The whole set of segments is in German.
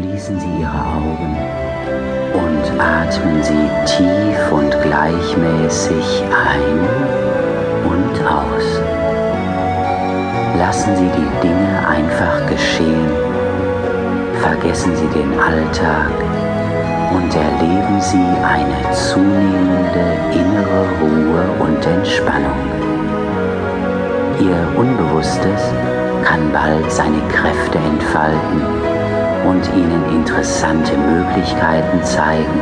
Schließen Sie Ihre Augen und atmen Sie tief und gleichmäßig ein und aus. Lassen Sie die Dinge einfach geschehen. Vergessen Sie den Alltag und erleben Sie eine zunehmende innere Ruhe und Entspannung. Ihr Unbewusstes kann bald seine Kräfte entfalten und Ihnen interessante Möglichkeiten zeigen,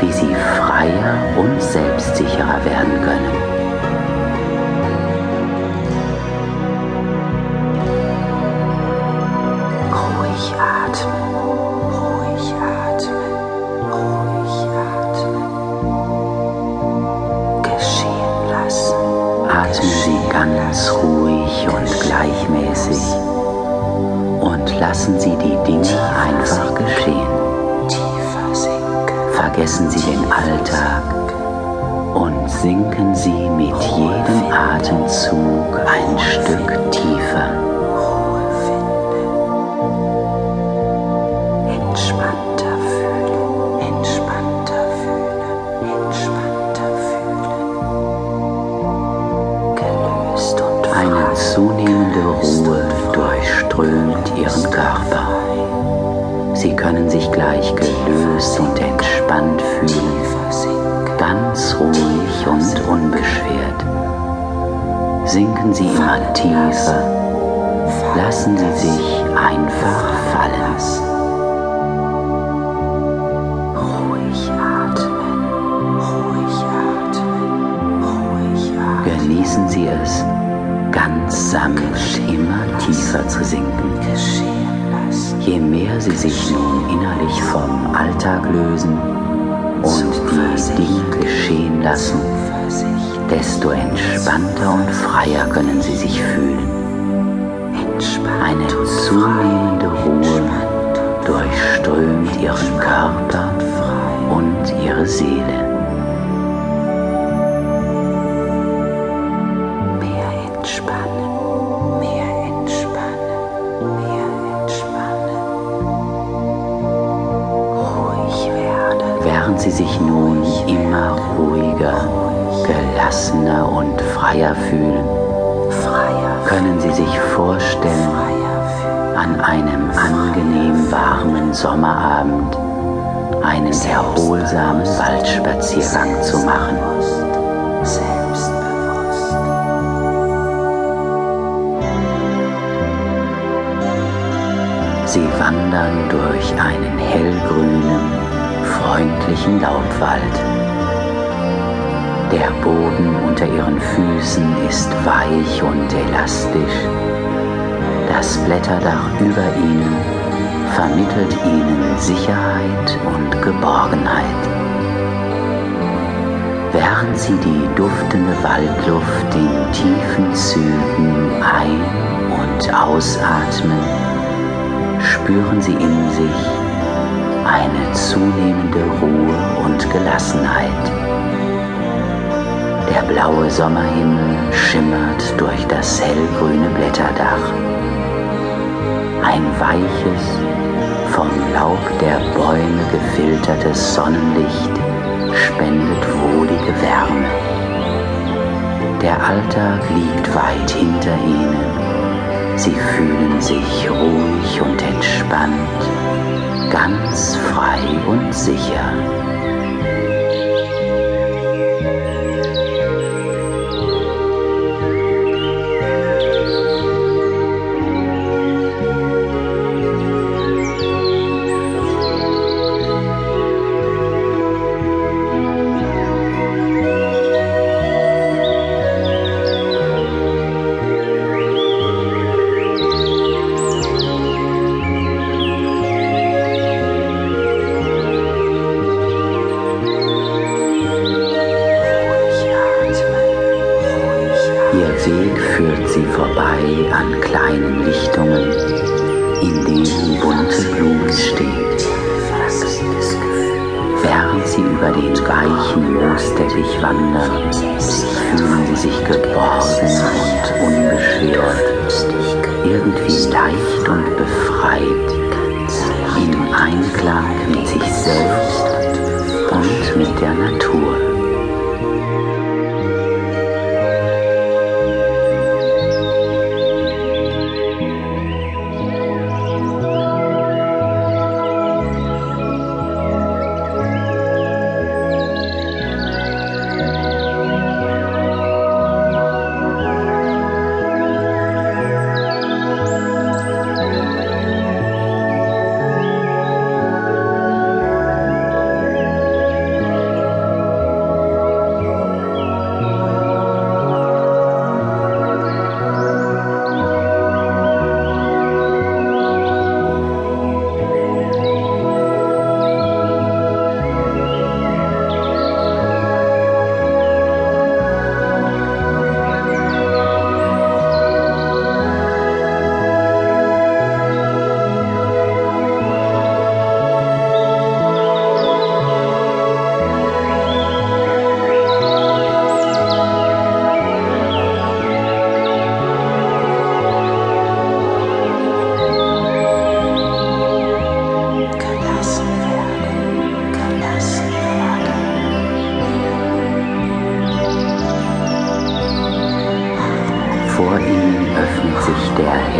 wie Sie freier und selbstsicherer werden können. Lassen Sie die Dinge einfach geschehen. Vergessen Sie den Alltag und sinken Sie mit jedem Atemzug ein Stück tiefer. zunehmende Ruhe durchströmt ihren Körper. Sie können sich gleich gelöst und entspannt fühlen, ganz ruhig und unbeschwert. Sinken Sie immer tiefer, lassen Sie sich einfach fallen. Sanft immer tiefer zu sinken. Je mehr sie sich nun innerlich vom Alltag lösen und die Dinge geschehen lassen, desto entspannter und freier können sie sich fühlen. Eine zunehmende Ruhe durchströmt ihren Körper und ihre Seele. Sie sich nun immer ruhiger, gelassener und freier fühlen, können sie sich vorstellen, an einem angenehm warmen Sommerabend einen erholsamen Waldspaziergang zu machen. Sie wandern durch einen hellgrünen, freundlichen Laubwald. Der Boden unter ihren Füßen ist weich und elastisch. Das Blätterdach über ihnen vermittelt ihnen Sicherheit und Geborgenheit. Während sie die duftende Waldluft in tiefen Zügen ein- und ausatmen, spüren sie in sich eine zunehmende Ruhe und Gelassenheit. Der blaue Sommerhimmel schimmert durch das hellgrüne Blätterdach. Ein weiches, vom Laub der Bäume gefiltertes Sonnenlicht spendet wohlige Wärme. Der Alltag liegt weit hinter ihnen. Sie fühlen sich ruhig und entspannt ganz frei und sicher. Allee an kleinen Lichtungen, in denen bunte Blumen stehen. Während sie über den weichen Moosteppich wandern, fühlen sie sich geborgen und unbeschwert, irgendwie leicht und befreit, im Einklang mit sich selbst und mit der Natur.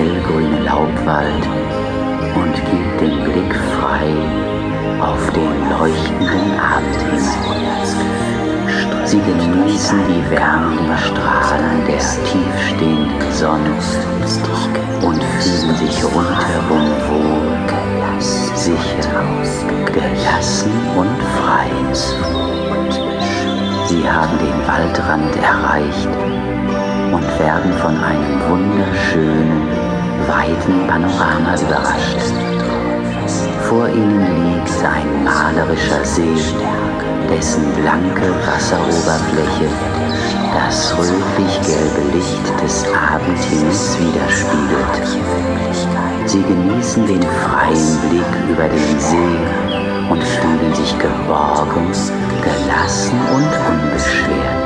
hellgrünen Laubwald und gib den Blick frei auf den leuchtenden Abendhimmel. Sie genießen die wärmenden Strahlen der tiefstehenden Sonne und fühlen sich rundherum wohl, sicher, gelassen und frei. Sie haben den Waldrand erreicht weiten Panorama überrascht. Vor ihnen liegt ein malerischer See, dessen blanke Wasseroberfläche das rötlich-gelbe Licht des Abendhimmels widerspiegelt. Sie genießen den freien Blick über den See und fühlen sich geborgen, gelassen und unbeschwert.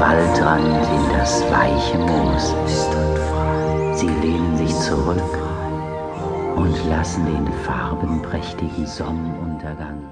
Waldrand in das weiche Moos. Sie lehnen sich zurück und lassen den farbenprächtigen Sonnenuntergang